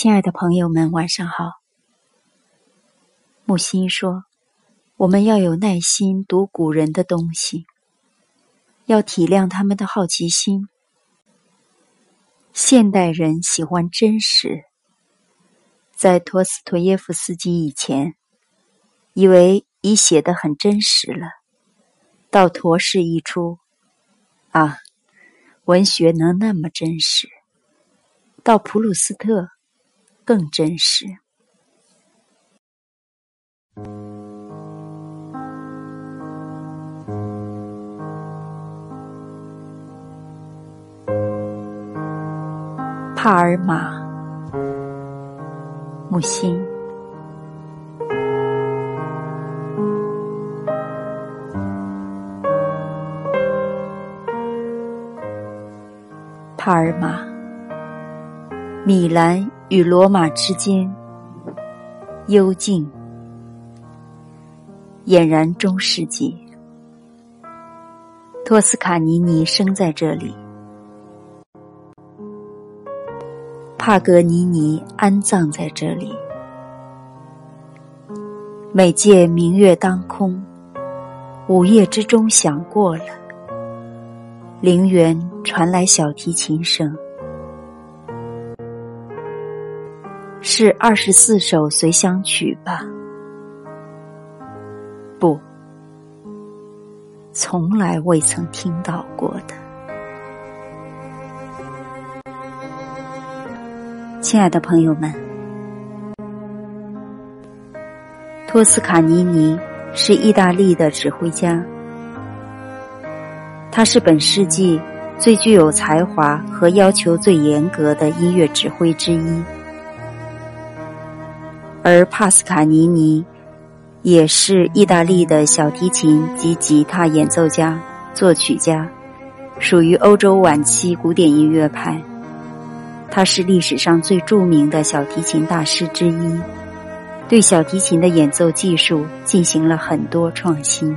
亲爱的朋友们，晚上好。木心说：“我们要有耐心读古人的东西，要体谅他们的好奇心。现代人喜欢真实，在托斯托耶夫斯基以前，以为已写得很真实了。到陀氏一出，啊，文学能那么真实？到普鲁斯特。”更真实。帕尔马，木心，帕尔马，米兰。与罗马之间，幽静，俨然中世纪。托斯卡尼尼生在这里，帕格尼尼安葬在这里。每届明月当空，午夜之中响过了，陵园传来小提琴声。是二十四首随想曲吧？不，从来未曾听到过的。亲爱的朋友们，托斯卡尼尼是意大利的指挥家，他是本世纪最具有才华和要求最严格的音乐指挥之一。而帕斯卡尼尼也是意大利的小提琴及吉他演奏家、作曲家，属于欧洲晚期古典音乐派。他是历史上最著名的小提琴大师之一，对小提琴的演奏技术进行了很多创新。